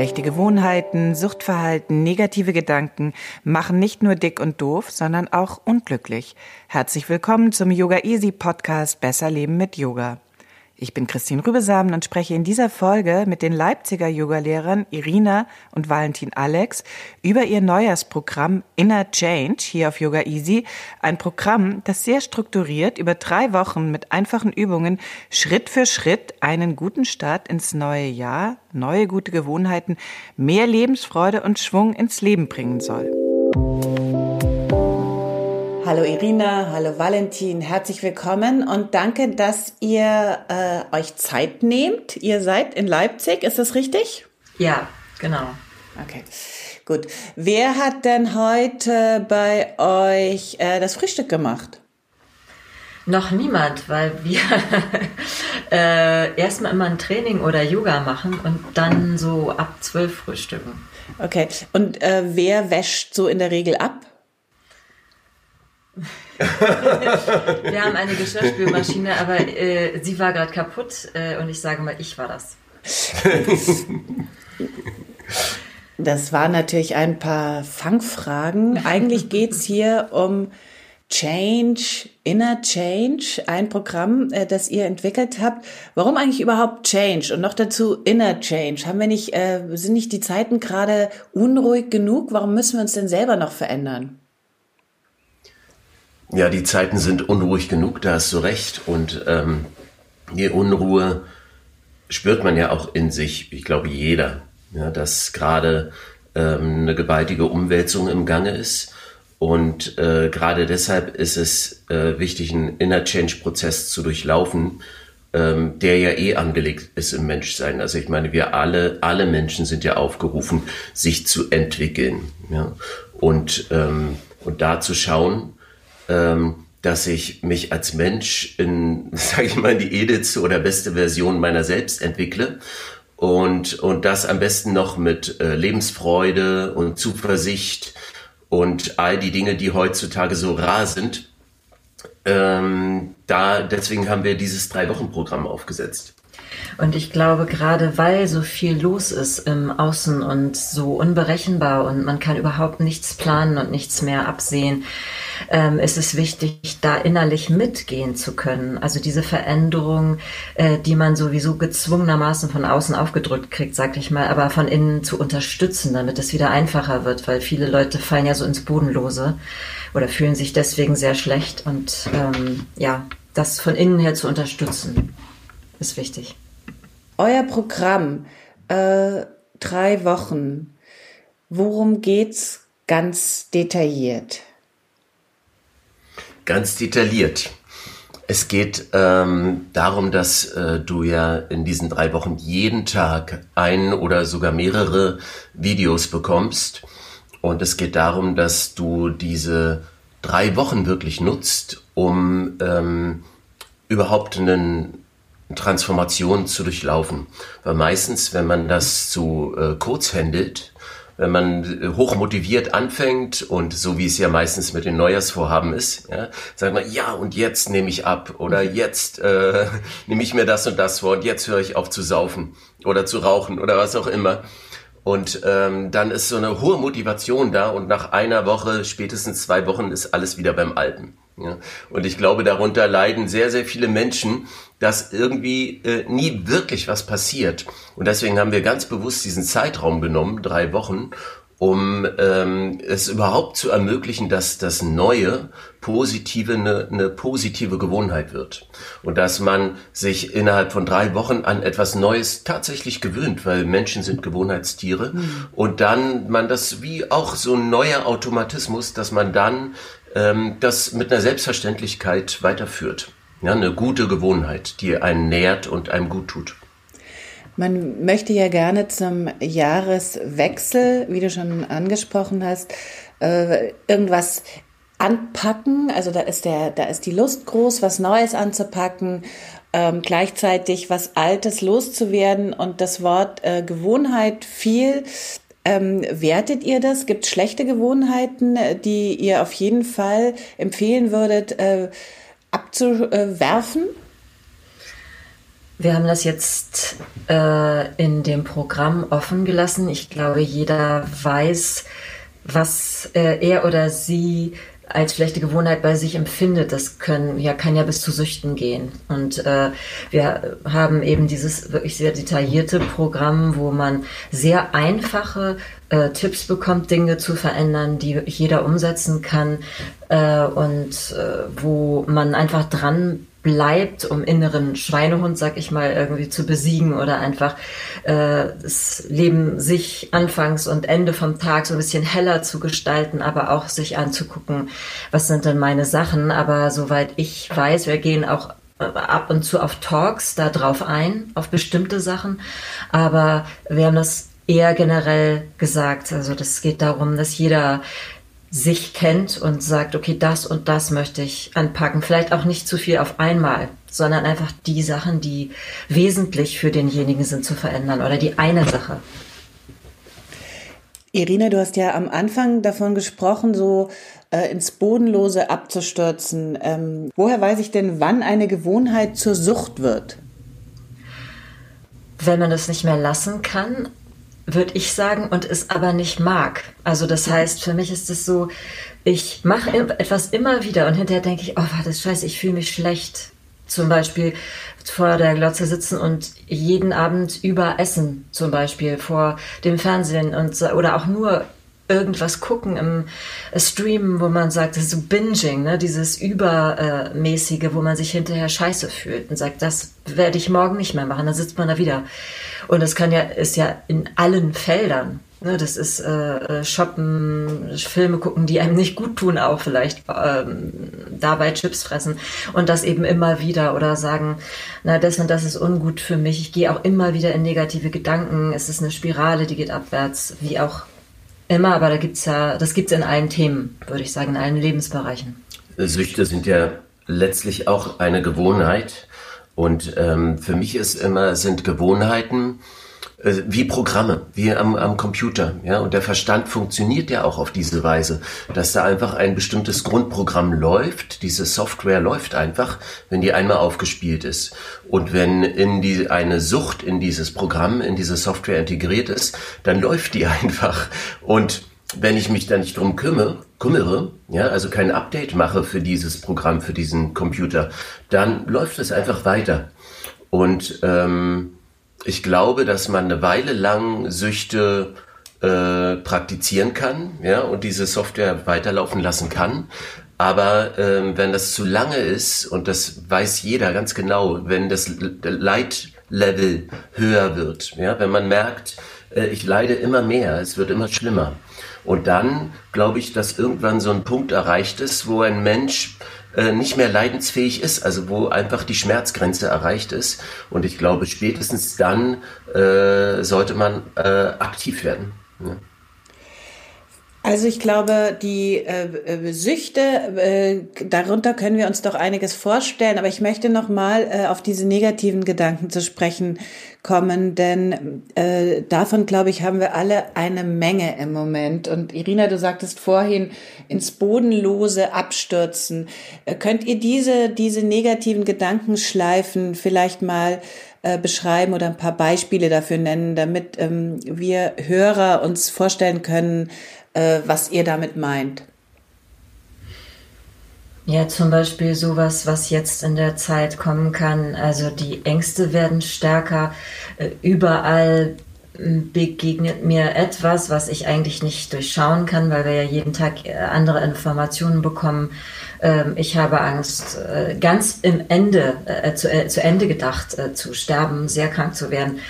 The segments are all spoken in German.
Schlechte Gewohnheiten, Suchtverhalten, negative Gedanken machen nicht nur dick und doof, sondern auch unglücklich. Herzlich willkommen zum Yoga Easy Podcast Besser Leben mit Yoga. Ich bin Christine Rübesamen und spreche in dieser Folge mit den Leipziger Yogalehrern Irina und Valentin Alex über ihr Neujahrsprogramm Inner Change hier auf Yoga Easy. Ein Programm, das sehr strukturiert über drei Wochen mit einfachen Übungen Schritt für Schritt einen guten Start ins neue Jahr, neue gute Gewohnheiten, mehr Lebensfreude und Schwung ins Leben bringen soll. Hallo Irina, hallo Valentin, herzlich willkommen und danke, dass ihr äh, euch Zeit nehmt. Ihr seid in Leipzig, ist das richtig? Ja, genau. Okay, gut. Wer hat denn heute bei euch äh, das Frühstück gemacht? Noch niemand, weil wir äh, erstmal immer ein Training oder Yoga machen und dann so ab zwölf frühstücken. Okay, und äh, wer wäscht so in der Regel ab? Wir haben eine Geschirrspülmaschine, aber äh, sie war gerade kaputt äh, und ich sage mal, ich war das. Das waren natürlich ein paar Fangfragen. Eigentlich geht es hier um Change, Inner Change, ein Programm, äh, das ihr entwickelt habt. Warum eigentlich überhaupt Change und noch dazu Inner Change? Haben wir nicht, äh, sind nicht die Zeiten gerade unruhig genug? Warum müssen wir uns denn selber noch verändern? Ja, die Zeiten sind unruhig genug, da hast du recht. Und ähm, die Unruhe spürt man ja auch in sich, ich glaube jeder, ja, dass gerade ähm, eine gewaltige Umwälzung im Gange ist. Und äh, gerade deshalb ist es äh, wichtig, einen Inner Change-Prozess zu durchlaufen, ähm, der ja eh angelegt ist im Menschsein. Also ich meine, wir alle, alle Menschen sind ja aufgerufen, sich zu entwickeln. Ja? Und, ähm, und da zu schauen, ähm, dass ich mich als Mensch in, sage ich mal, die edelste oder beste Version meiner selbst entwickle und, und das am besten noch mit äh, Lebensfreude und Zuversicht und all die Dinge, die heutzutage so rar sind. Ähm, da, deswegen haben wir dieses Drei-Wochen-Programm aufgesetzt. Und ich glaube, gerade weil so viel los ist im Außen und so unberechenbar und man kann überhaupt nichts planen und nichts mehr absehen, ähm, ist es wichtig, da innerlich mitgehen zu können. Also diese Veränderung, äh, die man sowieso gezwungenermaßen von außen aufgedrückt kriegt, sag ich mal, aber von innen zu unterstützen, damit es wieder einfacher wird, weil viele Leute fallen ja so ins Bodenlose oder fühlen sich deswegen sehr schlecht und ähm, ja, das von innen her zu unterstützen, ist wichtig. Euer Programm, äh, drei Wochen, worum geht's ganz detailliert? Ganz detailliert. Es geht ähm, darum, dass äh, du ja in diesen drei Wochen jeden Tag ein oder sogar mehrere Videos bekommst. Und es geht darum, dass du diese drei Wochen wirklich nutzt, um ähm, überhaupt einen Transformation zu durchlaufen. Weil meistens, wenn man das zu äh, kurz händelt, wenn man äh, hochmotiviert anfängt und so wie es ja meistens mit den Neujahrsvorhaben ist, ja, sagt man, ja, und jetzt nehme ich ab oder jetzt äh, nehme ich mir das und das vor und jetzt höre ich auf zu saufen oder zu rauchen oder was auch immer. Und ähm, dann ist so eine hohe Motivation da und nach einer Woche, spätestens zwei Wochen ist alles wieder beim Alten. Ja? Und ich glaube, darunter leiden sehr, sehr viele Menschen, dass irgendwie äh, nie wirklich was passiert. Und deswegen haben wir ganz bewusst diesen Zeitraum genommen, drei Wochen, um ähm, es überhaupt zu ermöglichen, dass das Neue positive eine, eine positive Gewohnheit wird und dass man sich innerhalb von drei Wochen an etwas Neues tatsächlich gewöhnt, weil Menschen sind Gewohnheitstiere mhm. und dann man das wie auch so ein neuer Automatismus, dass man dann ähm, das mit einer Selbstverständlichkeit weiterführt. Ja, eine gute Gewohnheit, die einen nährt und einem gut tut. Man möchte ja gerne zum Jahreswechsel, wie du schon angesprochen hast, äh, irgendwas anpacken. Also da ist der, da ist die Lust groß, was Neues anzupacken, ähm, gleichzeitig was Altes loszuwerden und das Wort äh, Gewohnheit viel. Ähm, wertet ihr das? Gibt es schlechte Gewohnheiten, die ihr auf jeden Fall empfehlen würdet, äh, abzuwerfen? Wir haben das jetzt äh, in dem Programm offen gelassen. Ich glaube, jeder weiß, was äh, er oder sie als schlechte Gewohnheit bei sich empfindet. Das können, ja, kann ja bis zu Süchten gehen. Und äh, wir haben eben dieses wirklich sehr detaillierte Programm, wo man sehr einfache äh, Tipps bekommt, Dinge zu verändern, die jeder umsetzen kann äh, und äh, wo man einfach dran bleibt, um inneren Schweinehund, sag ich mal, irgendwie zu besiegen oder einfach äh, das Leben sich anfangs und Ende vom Tag so ein bisschen heller zu gestalten, aber auch sich anzugucken, was sind denn meine Sachen. Aber soweit ich weiß, wir gehen auch äh, ab und zu auf Talks da drauf ein, auf bestimmte Sachen. Aber wir haben das eher generell gesagt. Also das geht darum, dass jeder sich kennt und sagt, okay, das und das möchte ich anpacken. Vielleicht auch nicht zu viel auf einmal, sondern einfach die Sachen, die wesentlich für denjenigen sind, zu verändern oder die eine Sache. Irina, du hast ja am Anfang davon gesprochen, so äh, ins Bodenlose abzustürzen. Ähm, woher weiß ich denn, wann eine Gewohnheit zur Sucht wird? Wenn man das nicht mehr lassen kann, würde ich sagen, und es aber nicht mag. Also das heißt, für mich ist es so, ich mache etwas immer wieder und hinterher denke ich, oh, das ist scheiße, ich fühle mich schlecht. Zum Beispiel vor der Glotze sitzen und jeden Abend über essen, zum Beispiel vor dem Fernsehen und oder auch nur irgendwas gucken im Stream, wo man sagt, das ist so Binging, ne? dieses Übermäßige, wo man sich hinterher scheiße fühlt und sagt, das werde ich morgen nicht mehr machen, dann sitzt man da wieder. Und das kann ja, ist ja in allen Feldern. Ne, das ist äh, äh Shoppen, Filme gucken, die einem nicht gut tun, auch vielleicht ähm, dabei Chips fressen und das eben immer wieder oder sagen, na das und das ist ungut für mich. Ich gehe auch immer wieder in negative Gedanken. Es ist eine Spirale, die geht abwärts, wie auch Immer, aber da gibt's ja, das gibt's in allen Themen, würde ich sagen, in allen Lebensbereichen. Süchte sind ja letztlich auch eine Gewohnheit. Und ähm, für mich ist immer, sind Gewohnheiten wie Programme, wie am, am Computer. Ja? Und der Verstand funktioniert ja auch auf diese Weise, dass da einfach ein bestimmtes Grundprogramm läuft. Diese Software läuft einfach, wenn die einmal aufgespielt ist. Und wenn in die, eine Sucht in dieses Programm, in diese Software integriert ist, dann läuft die einfach. Und wenn ich mich da nicht drum kümmere, kümmere, ja, also kein Update mache für dieses Programm, für diesen Computer, dann läuft es einfach weiter. Und ähm, ich glaube, dass man eine Weile lang Süchte äh, praktizieren kann, ja, und diese Software weiterlaufen lassen kann. Aber ähm, wenn das zu lange ist, und das weiß jeder ganz genau, wenn das Leitlevel höher wird, ja, wenn man merkt, äh, ich leide immer mehr, es wird immer schlimmer. Und dann glaube ich, dass irgendwann so ein Punkt erreicht ist, wo ein Mensch äh, nicht mehr leidensfähig ist, also wo einfach die Schmerzgrenze erreicht ist. Und ich glaube, spätestens dann äh, sollte man äh, aktiv werden. Ja. Also ich glaube, die äh, äh, Süchte, äh, darunter können wir uns doch einiges vorstellen, aber ich möchte noch mal äh, auf diese negativen Gedanken zu sprechen kommen, denn äh, davon, glaube ich, haben wir alle eine Menge im Moment. Und Irina, du sagtest vorhin, ins Bodenlose abstürzen. Äh, könnt ihr diese, diese negativen Gedankenschleifen vielleicht mal äh, beschreiben oder ein paar Beispiele dafür nennen, damit ähm, wir Hörer uns vorstellen können, äh, was ihr damit meint. Ja, zum Beispiel sowas, was jetzt in der Zeit kommen kann. Also die Ängste werden stärker. Äh, überall begegnet mir etwas, was ich eigentlich nicht durchschauen kann, weil wir ja jeden Tag äh, andere Informationen bekommen. Ähm, ich habe Angst, äh, ganz im Ende, äh, zu, zu Ende gedacht, zu sterben, sehr krank zu werden.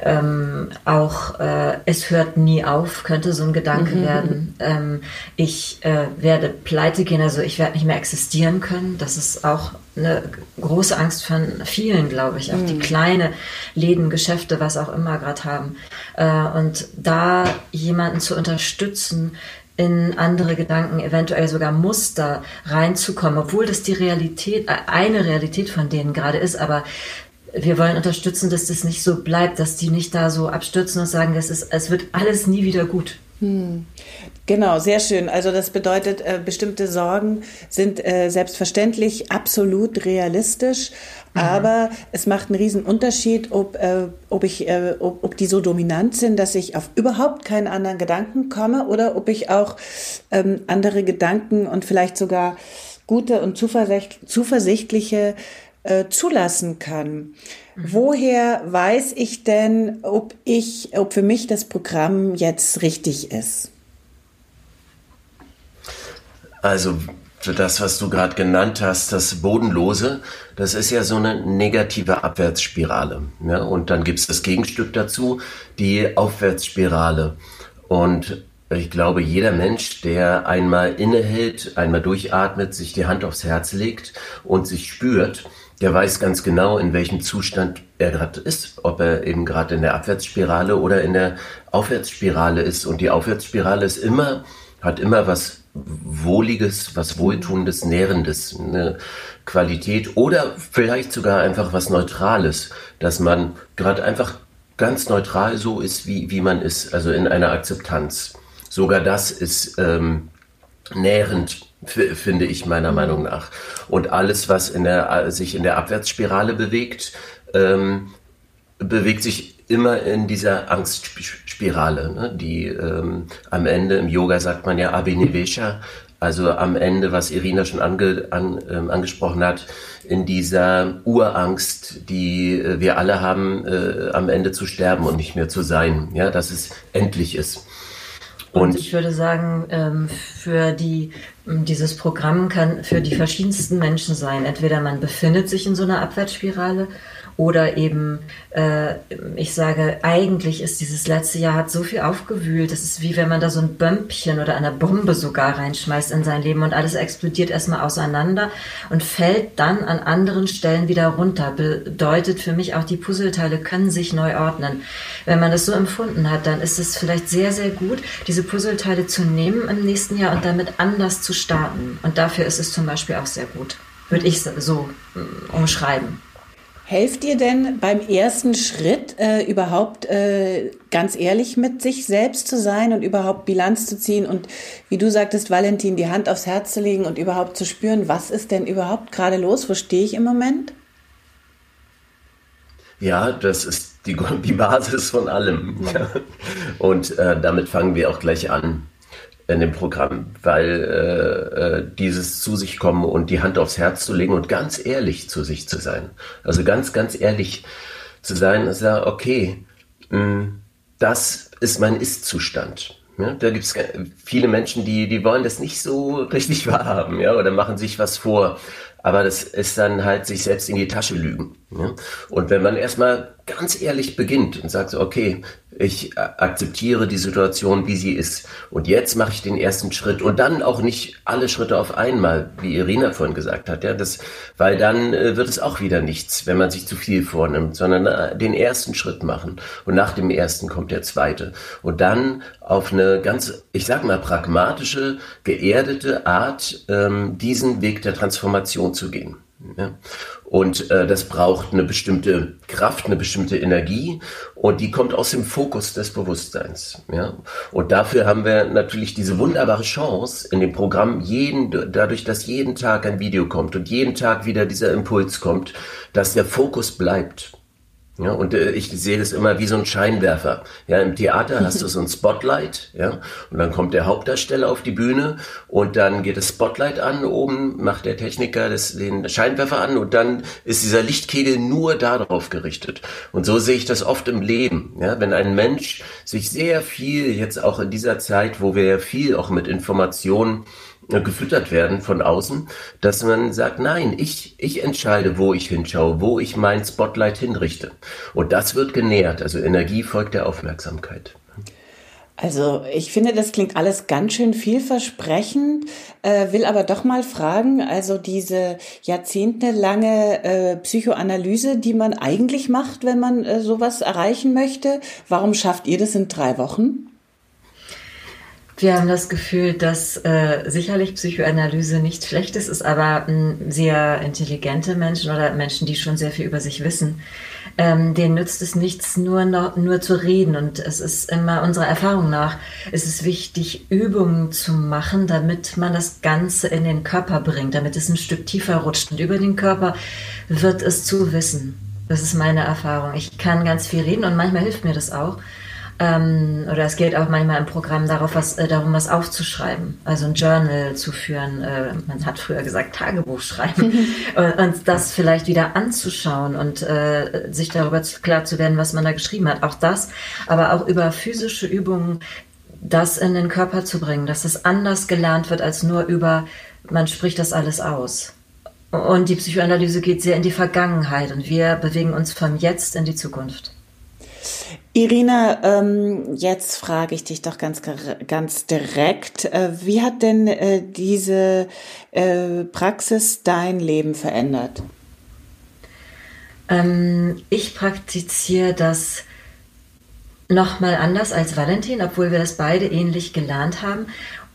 Ähm, auch äh, es hört nie auf, könnte so ein Gedanke mhm. werden. Ähm, ich äh, werde pleite gehen, also ich werde nicht mehr existieren können. Das ist auch eine große Angst von vielen, glaube ich, auch mhm. die kleine Läden, Geschäfte, was auch immer gerade haben. Äh, und da jemanden zu unterstützen, in andere Gedanken, eventuell sogar Muster reinzukommen, obwohl das die Realität, äh, eine Realität von denen gerade ist, aber wir wollen unterstützen, dass das nicht so bleibt, dass die nicht da so abstürzen und sagen, es, ist, es wird alles nie wieder gut. Hm. Genau, sehr schön. Also das bedeutet, äh, bestimmte Sorgen sind äh, selbstverständlich absolut realistisch, mhm. aber es macht einen riesen Unterschied, ob, äh, ob, ich, äh, ob, ob die so dominant sind, dass ich auf überhaupt keinen anderen Gedanken komme oder ob ich auch ähm, andere Gedanken und vielleicht sogar gute und zuversichtliche äh, zulassen kann. Mhm. Woher weiß ich denn, ob ich, ob für mich das Programm jetzt richtig ist? Also für das, was du gerade genannt hast, das Bodenlose, das ist ja so eine negative Abwärtsspirale. Ja? Und dann gibt es das Gegenstück dazu, die Aufwärtsspirale. Und ich glaube, jeder Mensch, der einmal innehält, einmal durchatmet, sich die Hand aufs Herz legt und sich spürt, der weiß ganz genau, in welchem Zustand er gerade ist, ob er eben gerade in der Abwärtsspirale oder in der Aufwärtsspirale ist. Und die Aufwärtsspirale ist immer, hat immer was Wohliges, was Wohltuendes, Nährendes, eine Qualität oder vielleicht sogar einfach was Neutrales, dass man gerade einfach ganz neutral so ist, wie, wie man ist, also in einer Akzeptanz. Sogar das ist ähm, nährend finde ich meiner Meinung nach. Und alles, was in der, sich in der Abwärtsspirale bewegt, ähm, bewegt sich immer in dieser Angstspirale, ne? die ähm, am Ende im Yoga sagt man ja Abhinivesha, also am Ende, was Irina schon ange, an, ähm, angesprochen hat, in dieser Urangst, die äh, wir alle haben, äh, am Ende zu sterben und nicht mehr zu sein, ja, dass es endlich ist. Und, und ich würde sagen, ähm, für die, dieses Programm kann für die verschiedensten Menschen sein. Entweder man befindet sich in so einer Abwärtsspirale oder eben, äh, ich sage, eigentlich ist dieses letzte Jahr hat so viel aufgewühlt. Das ist wie wenn man da so ein Bömpchen oder eine Bombe sogar reinschmeißt in sein Leben und alles explodiert erstmal auseinander und fällt dann an anderen Stellen wieder runter. Bedeutet für mich auch, die Puzzleteile können sich neu ordnen. Wenn man das so empfunden hat, dann ist es vielleicht sehr, sehr gut, diese Puzzleteile zu nehmen im nächsten Jahr und damit anders zu starten. Und dafür ist es zum Beispiel auch sehr gut. Würde ich so mm, umschreiben. Helft ihr denn beim ersten Schritt äh, überhaupt äh, ganz ehrlich mit sich selbst zu sein und überhaupt Bilanz zu ziehen und wie du sagtest, Valentin, die Hand aufs Herz zu legen und überhaupt zu spüren, was ist denn überhaupt gerade los? Wo stehe ich im Moment? Ja, das ist die, die Basis von allem. Ja. Und äh, damit fangen wir auch gleich an in dem Programm, weil äh, äh, dieses zu sich kommen und die Hand aufs Herz zu legen und ganz ehrlich zu sich zu sein. Also ganz, ganz ehrlich zu sein, ist ja okay, mh, hm, das ist mein Ist-Zustand. Ja, da gibt es viele Menschen, die, die wollen das nicht so richtig wahrhaben, ja, oder machen sich was vor. Aber das ist dann halt sich selbst in die Tasche lügen. Ja? Und wenn man erstmal ganz ehrlich beginnt und sagt so, okay, ich akzeptiere die Situation, wie sie ist. Und jetzt mache ich den ersten Schritt und dann auch nicht alle Schritte auf einmal, wie Irina vorhin gesagt hat. Ja, das, weil dann äh, wird es auch wieder nichts, wenn man sich zu viel vornimmt, sondern äh, den ersten Schritt machen. Und nach dem ersten kommt der zweite. Und dann auf eine ganz, ich sag mal, pragmatische, geerdete Art, ähm, diesen Weg der Transformation zu gehen. Ja. Und äh, das braucht eine bestimmte Kraft, eine bestimmte Energie und die kommt aus dem Fokus des Bewusstseins. Ja? Und dafür haben wir natürlich diese wunderbare Chance in dem Programm, jeden, dadurch, dass jeden Tag ein Video kommt und jeden Tag wieder dieser Impuls kommt, dass der Fokus bleibt. Ja, und äh, ich sehe das immer wie so ein Scheinwerfer. Ja, im Theater hast du so ein Spotlight, ja, und dann kommt der Hauptdarsteller auf die Bühne und dann geht das Spotlight an, oben macht der Techniker das, den Scheinwerfer an und dann ist dieser Lichtkegel nur darauf gerichtet. Und so sehe ich das oft im Leben. Ja, wenn ein Mensch sich sehr viel, jetzt auch in dieser Zeit, wo wir ja viel auch mit Informationen gefüttert werden von außen, dass man sagt, nein, ich, ich entscheide, wo ich hinschaue, wo ich mein Spotlight hinrichte. Und das wird genährt. Also Energie folgt der Aufmerksamkeit. Also ich finde, das klingt alles ganz schön vielversprechend, äh, will aber doch mal fragen, also diese jahrzehntelange äh, Psychoanalyse, die man eigentlich macht, wenn man äh, sowas erreichen möchte, warum schafft ihr das in drei Wochen? Wir haben das Gefühl, dass äh, sicherlich Psychoanalyse nichts Schlechtes ist, aber ähm, sehr intelligente Menschen oder Menschen, die schon sehr viel über sich wissen, ähm, denen nützt es nichts, nur, noch, nur zu reden. Und es ist immer unserer Erfahrung nach, es ist wichtig, Übungen zu machen, damit man das Ganze in den Körper bringt, damit es ein Stück tiefer rutscht. Und über den Körper wird es zu wissen. Das ist meine Erfahrung. Ich kann ganz viel reden und manchmal hilft mir das auch. Ähm, oder es geht auch manchmal im Programm darauf, was, äh, darum, was aufzuschreiben, also ein Journal zu führen. Äh, man hat früher gesagt Tagebuch schreiben und, und, das vielleicht wieder anzuschauen und äh, sich darüber klar zu werden, was man da geschrieben hat. Auch das, aber auch über physische Übungen das in den Körper zu bringen, dass es anders gelernt wird als nur über, man spricht das alles aus. Und die Psychoanalyse geht sehr in die Vergangenheit und wir bewegen uns vom Jetzt in die Zukunft. Irina, ähm, jetzt frage ich dich doch ganz, ganz direkt. Äh, wie hat denn äh, diese äh, Praxis dein Leben verändert? Ähm, ich praktiziere das nochmal anders als Valentin, obwohl wir das beide ähnlich gelernt haben.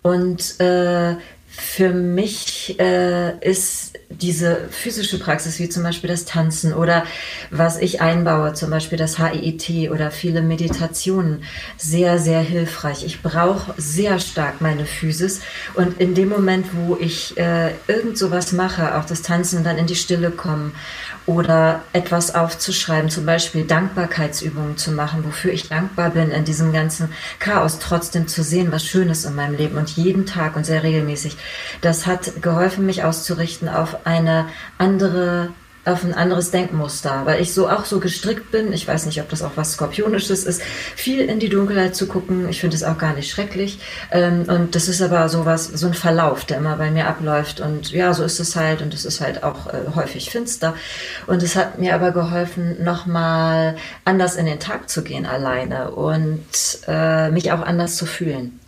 Und äh, für mich äh, ist diese physische Praxis, wie zum Beispiel das Tanzen oder was ich einbaue, zum Beispiel das HIIT oder viele Meditationen, sehr, sehr hilfreich. Ich brauche sehr stark meine Physis und in dem Moment, wo ich äh, irgend sowas mache, auch das Tanzen und dann in die Stille kommen oder etwas aufzuschreiben, zum Beispiel Dankbarkeitsübungen zu machen, wofür ich dankbar bin in diesem ganzen Chaos, trotzdem zu sehen, was Schönes in meinem Leben und jeden Tag und sehr regelmäßig. Das hat geholfen, mich auszurichten auf eine andere auf ein anderes Denkmuster, weil ich so auch so gestrickt bin. Ich weiß nicht, ob das auch was Skorpionisches ist, viel in die Dunkelheit zu gucken. Ich finde es auch gar nicht schrecklich. Ähm, und das ist aber sowas, so ein Verlauf, der immer bei mir abläuft. Und ja, so ist es halt. Und es ist halt auch äh, häufig finster. Und es hat mir aber geholfen, nochmal anders in den Tag zu gehen alleine und äh, mich auch anders zu fühlen.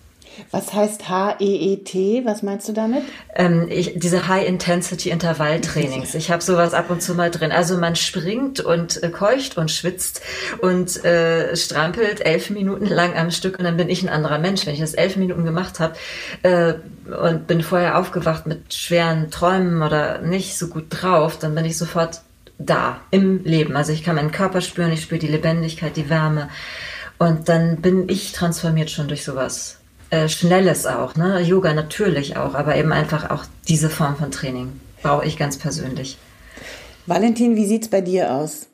Was heißt H-E-E-T? Was meinst du damit? Ähm, ich, diese High-Intensity-Intervalltrainings. Ich habe sowas ab und zu mal drin. Also man springt und äh, keucht und schwitzt und äh, strampelt elf Minuten lang am Stück und dann bin ich ein anderer Mensch. Wenn ich das elf Minuten gemacht habe äh, und bin vorher aufgewacht mit schweren Träumen oder nicht so gut drauf, dann bin ich sofort da im Leben. Also ich kann meinen Körper spüren, ich spüre die Lebendigkeit, die Wärme. Und dann bin ich transformiert schon durch sowas. Äh, Schnelles auch, ne? Yoga natürlich auch, aber eben einfach auch diese Form von Training brauche ich ganz persönlich. Valentin, wie sieht's bei dir aus?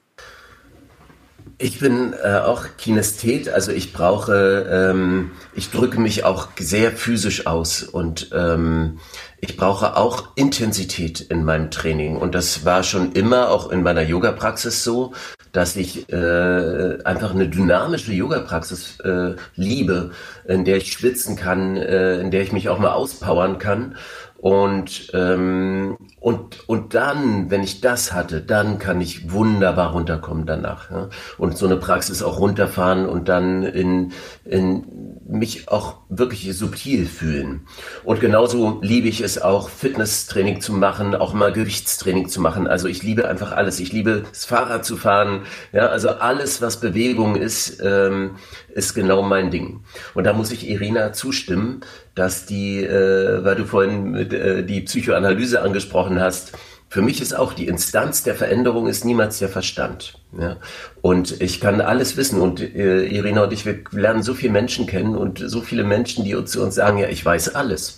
Ich bin äh, auch Kinesthet, also ich brauche, ähm, ich drücke mich auch sehr physisch aus und ähm, ich brauche auch Intensität in meinem Training und das war schon immer auch in meiner Yoga-Praxis so, dass ich äh, einfach eine dynamische Yoga-Praxis äh, liebe, in der ich schwitzen kann, äh, in der ich mich auch mal auspowern kann. Und, ähm, und, und dann, wenn ich das hatte, dann kann ich wunderbar runterkommen danach. Ja? Und so eine Praxis auch runterfahren und dann in, in mich auch wirklich subtil fühlen. Und genauso liebe ich es auch, Fitnesstraining zu machen, auch mal Gewichtstraining zu machen. Also ich liebe einfach alles. Ich liebe das Fahrrad zu fahren. Ja, also alles, was Bewegung ist, ähm, ist genau mein Ding. Und da muss ich Irina zustimmen, dass die, äh, weil du vorhin mit, äh, die Psychoanalyse angesprochen hast, für mich ist auch die Instanz der Veränderung ist niemals der Verstand. Ja? Und ich kann alles wissen und äh, Irina und ich, wir lernen so viele Menschen kennen und so viele Menschen, die uns zu uns sagen, ja, ich weiß alles.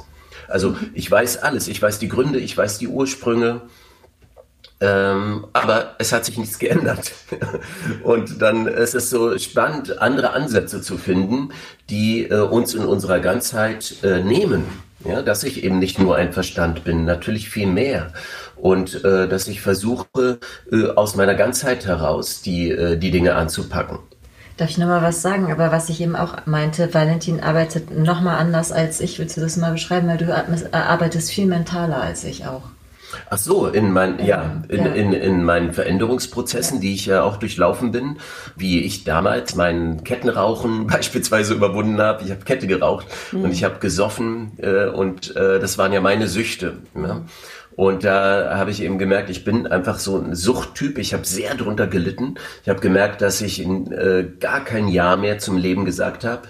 Also ich weiß alles, ich weiß die Gründe, ich weiß die Ursprünge, Ähm, aber es hat sich nichts geändert. Und dann ist es so spannend, andere Ansätze zu finden, die äh, uns in unserer Ganzheit äh, nehmen. Ja, dass ich eben nicht nur ein Verstand bin, natürlich viel mehr. Und äh, dass ich versuche, äh, aus meiner Ganzheit heraus die, äh, die Dinge anzupacken. Darf ich nochmal was sagen? Aber was ich eben auch meinte, Valentin arbeitet nochmal anders als ich. Willst du das mal beschreiben? Weil du arbeitest viel mentaler als ich auch. Ach so, in, mein, ja, in, ja. In, in meinen Veränderungsprozessen, die ich ja auch durchlaufen bin, wie ich damals mein Kettenrauchen beispielsweise überwunden habe. Ich habe Kette geraucht mhm. und ich habe gesoffen äh, und äh, das waren ja meine Süchte. Ja? Und da habe ich eben gemerkt, ich bin einfach so ein Suchttyp. Ich habe sehr drunter gelitten. Ich habe gemerkt, dass ich in, äh, gar kein Ja mehr zum Leben gesagt habe,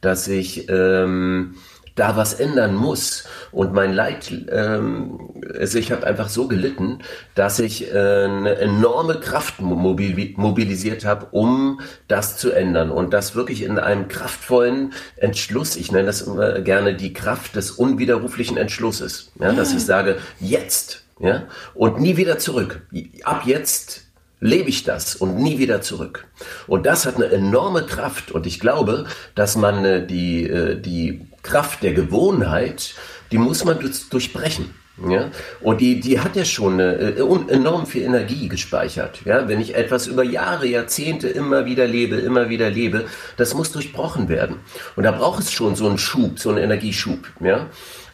dass ich ähm, da was ändern muss. Und mein Leid, ähm, also ich habe einfach so gelitten, dass ich äh, eine enorme Kraft mobilisiert habe, um das zu ändern. Und das wirklich in einem kraftvollen Entschluss, ich nenne das immer gerne die Kraft des unwiderruflichen Entschlusses. Ja, dass ich sage, jetzt, ja, und nie wieder zurück. Ab jetzt lebe ich das und nie wieder zurück. Und das hat eine enorme Kraft und ich glaube, dass man äh, die, äh, die Kraft der Gewohnheit, die muss man durchbrechen. Ja? Und die, die hat ja schon äh, enorm viel Energie gespeichert. Ja? Wenn ich etwas über Jahre, Jahrzehnte immer wieder lebe, immer wieder lebe, das muss durchbrochen werden. Und da braucht es schon so einen Schub, so einen Energieschub. Ja?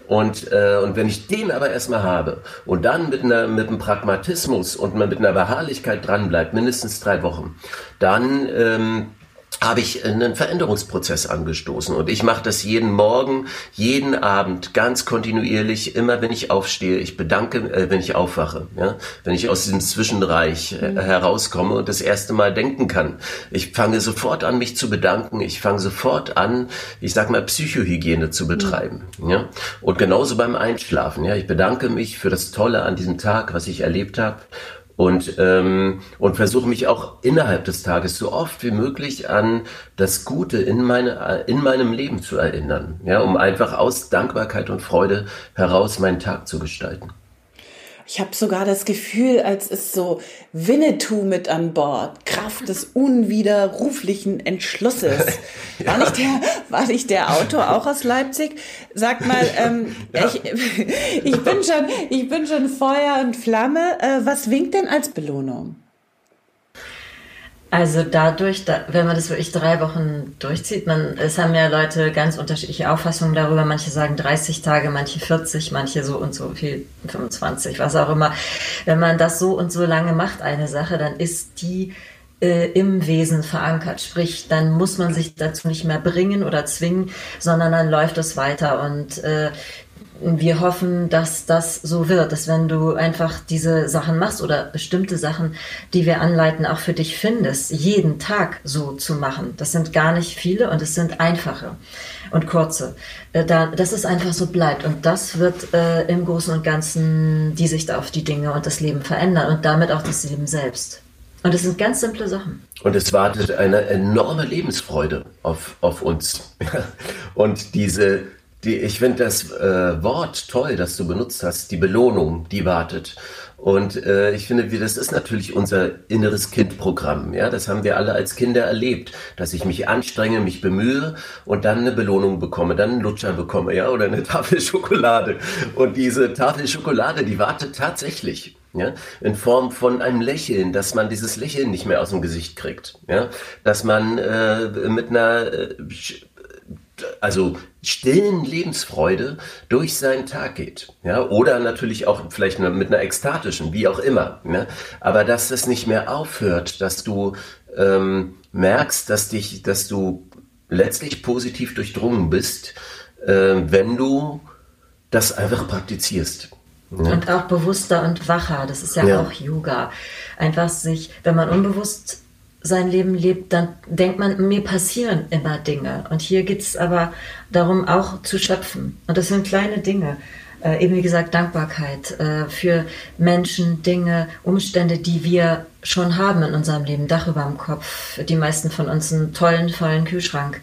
Und, äh, und wenn ich den aber erstmal habe und dann mit, einer, mit einem Pragmatismus und mit einer Beharrlichkeit dranbleibt, mindestens drei Wochen, dann ähm, habe ich einen Veränderungsprozess angestoßen. Und ich mache das jeden Morgen, jeden Abend, ganz kontinuierlich, immer wenn ich aufstehe. Ich bedanke, äh, wenn ich aufwache, ja? wenn ich aus diesem Zwischenreich äh, mhm. herauskomme und das erste Mal denken kann. Ich fange sofort an, mich zu bedanken. Ich fange sofort an, ich sag mal, Psychohygiene zu betreiben. Mhm. Ja? Und genauso beim Einschlafen. Ja? Ich bedanke mich für das Tolle an diesem Tag, was ich erlebt habe und, ähm, und versuche mich auch innerhalb des Tages so oft wie möglich an das Gute in, meine, in meinem Leben zu erinnern, ja, um einfach aus Dankbarkeit und Freude heraus meinen Tag zu gestalten. Ich habe sogar das Gefühl, als ist so Winnetou mit an Bord, Kraft des unwiderruflichen Entschlusses. ja. War, nicht der, war nicht der Autor auch aus Leipzig? Sag mal, ähm, ja. ich, ich, bin schon, ich bin schon Feuer und Flamme. Äh, was winkt denn als Belohnung? Also dadurch, da, wenn man das wirklich drei Wochen durchzieht, man, es haben ja Leute ganz unterschiedliche Auffassungen darüber. Manche sagen 30 Tage, manche 40, manche so und so viel, 25, was auch immer. Wenn man das so und so lange macht, eine Sache, dann ist die äh, im Wesen verankert. Sprich, dann muss man sich dazu nicht mehr bringen oder zwingen, sondern dann läuft es weiter. Und äh, wir hoffen, dass das so wird, dass wenn du einfach diese Sachen machst oder bestimmte Sachen, die wir anleiten, auch für dich findest, jeden Tag so zu machen. Das sind gar nicht viele und es sind einfache und kurze. Äh, da, dass es einfach so bleibt und das wird äh, im Großen und Ganzen die Sicht auf die Dinge und das Leben verändern und damit auch das Leben selbst. Und es sind ganz simple Sachen. Und es wartet eine enorme Lebensfreude auf, auf uns. Und diese, die, ich finde das äh, Wort toll, das du benutzt hast, die Belohnung, die wartet. Und äh, ich finde, das ist natürlich unser inneres Kindprogramm. Ja, das haben wir alle als Kinder erlebt, dass ich mich anstrenge, mich bemühe und dann eine Belohnung bekomme, dann einen Lutscher bekomme, ja, oder eine Tafel Schokolade. Und diese Tafel Schokolade, die wartet tatsächlich. Ja, in Form von einem Lächeln, dass man dieses Lächeln nicht mehr aus dem Gesicht kriegt, ja, dass man äh, mit einer äh, also stillen Lebensfreude durch seinen Tag geht. Ja, oder natürlich auch vielleicht mit einer ekstatischen, wie auch immer. Ne? Aber dass das nicht mehr aufhört, dass du ähm, merkst, dass dich, dass du letztlich positiv durchdrungen bist, äh, wenn du das einfach praktizierst. Ja. Und auch bewusster und wacher, das ist ja, ja, auch Yoga. Einfach sich, wenn man unbewusst sein Leben lebt, dann denkt man, mir passieren immer Dinge. Und hier geht es aber darum, auch zu schöpfen. Und das sind kleine Dinge. Äh, eben wie gesagt, Dankbarkeit äh, für Menschen, Dinge, Umstände, die wir schon haben in unserem Leben. Dach über dem Kopf, die meisten von uns einen tollen, vollen Kühlschrank.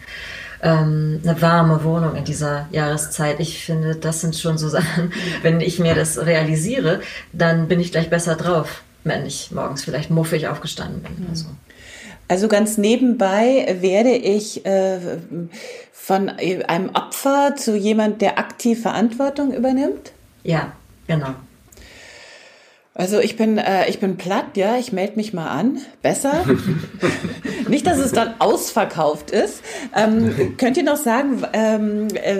Ähm, eine warme Wohnung in dieser Jahreszeit. Ich finde, das sind schon so Sachen, wenn ich mir das realisiere, dann bin ich gleich besser drauf wenn ich morgens vielleicht muffig aufgestanden bin. Mhm. So. Also ganz nebenbei werde ich äh, von einem Opfer zu jemand, der aktiv Verantwortung übernimmt? Ja, genau. Also ich bin, äh, ich bin platt, ja, ich melde mich mal an. Besser. Nicht, dass es dann ausverkauft ist. Ähm, könnt ihr noch sagen, ähm, äh,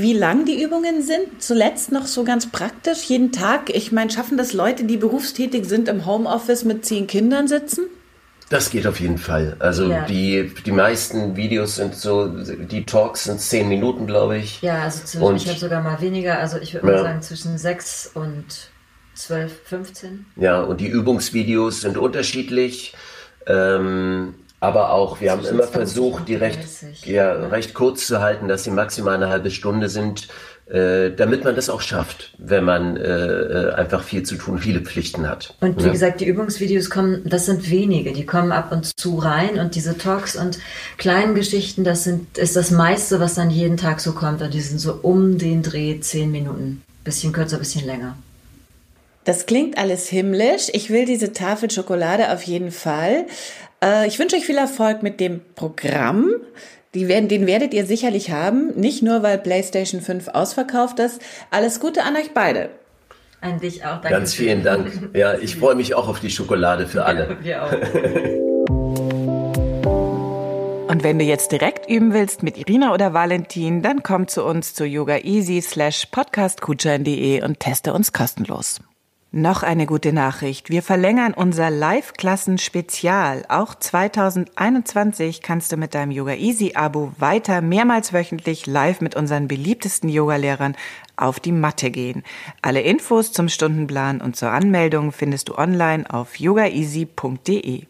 wie lang die Übungen sind? Zuletzt noch so ganz praktisch, jeden Tag. Ich meine, schaffen das Leute, die berufstätig sind, im Homeoffice mit zehn Kindern sitzen? Das geht auf jeden Fall. Also ja. die, die meisten Videos sind so, die Talks sind zehn Minuten, glaube ich. Ja, also zwischen, ich habe sogar mal weniger, also ich würde mal sagen zwischen sechs und 12, 15. Ja, und die Übungsvideos sind unterschiedlich. Ähm, aber auch, wir haben immer versucht, die recht, ja, recht kurz zu halten, dass sie maximal eine halbe Stunde sind, äh, damit man das auch schafft, wenn man äh, äh einfach viel zu tun, viele Pflichten hat. Und wie ja. gesagt, die Übungsvideos kommen, das sind wenige, die kommen ab und zu rein und diese Talks und kleinen Geschichten, das sind, ist das meiste, was dann jeden Tag so kommt und die sind so um den Dreh zehn Minuten. Bisschen kürzer, bisschen länger. Das klingt alles himmlisch. Ich will diese Tafel Schokolade auf jeden Fall. Äh, ich wünsche euch viel Erfolg mit dem Programm. Die werden, den werdet ihr sicherlich haben. Nicht nur, weil PlayStation 5 ausverkauft ist. Alles Gute an euch beide. An dich auch. Danke Ganz vielen Dank. Ja, ich freue mich auch auf die Schokolade für alle. Ja, wir auch. Und wenn du jetzt direkt üben willst mit Irina oder Valentin, dann komm zu uns zu yogaeasy slash podcastkutscher.de und teste uns kostenlos. Noch eine gute Nachricht. Wir verlängern unser Live-Klassen-Spezial. Auch 2021 kannst du mit deinem Yoga Easy Abo weiter mehrmals wöchentlich live mit unseren beliebtesten Yogalehrern auf die Matte gehen. Alle Infos zum Stundenplan und zur Anmeldung findest du online auf yogaeasy.de.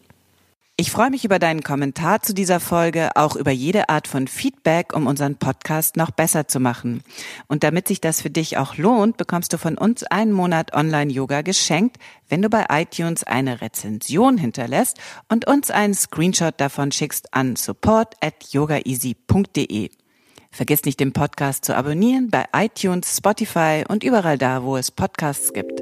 Ich freue mich über deinen Kommentar zu dieser Folge, auch über jede Art von Feedback, um unseren Podcast noch besser zu machen. Und damit sich das für dich auch lohnt, bekommst du von uns einen Monat Online-Yoga geschenkt, wenn du bei iTunes eine Rezension hinterlässt und uns einen Screenshot davon schickst an support at yogaeasy.de. Vergiss nicht, den Podcast zu abonnieren bei iTunes, Spotify und überall da, wo es Podcasts gibt.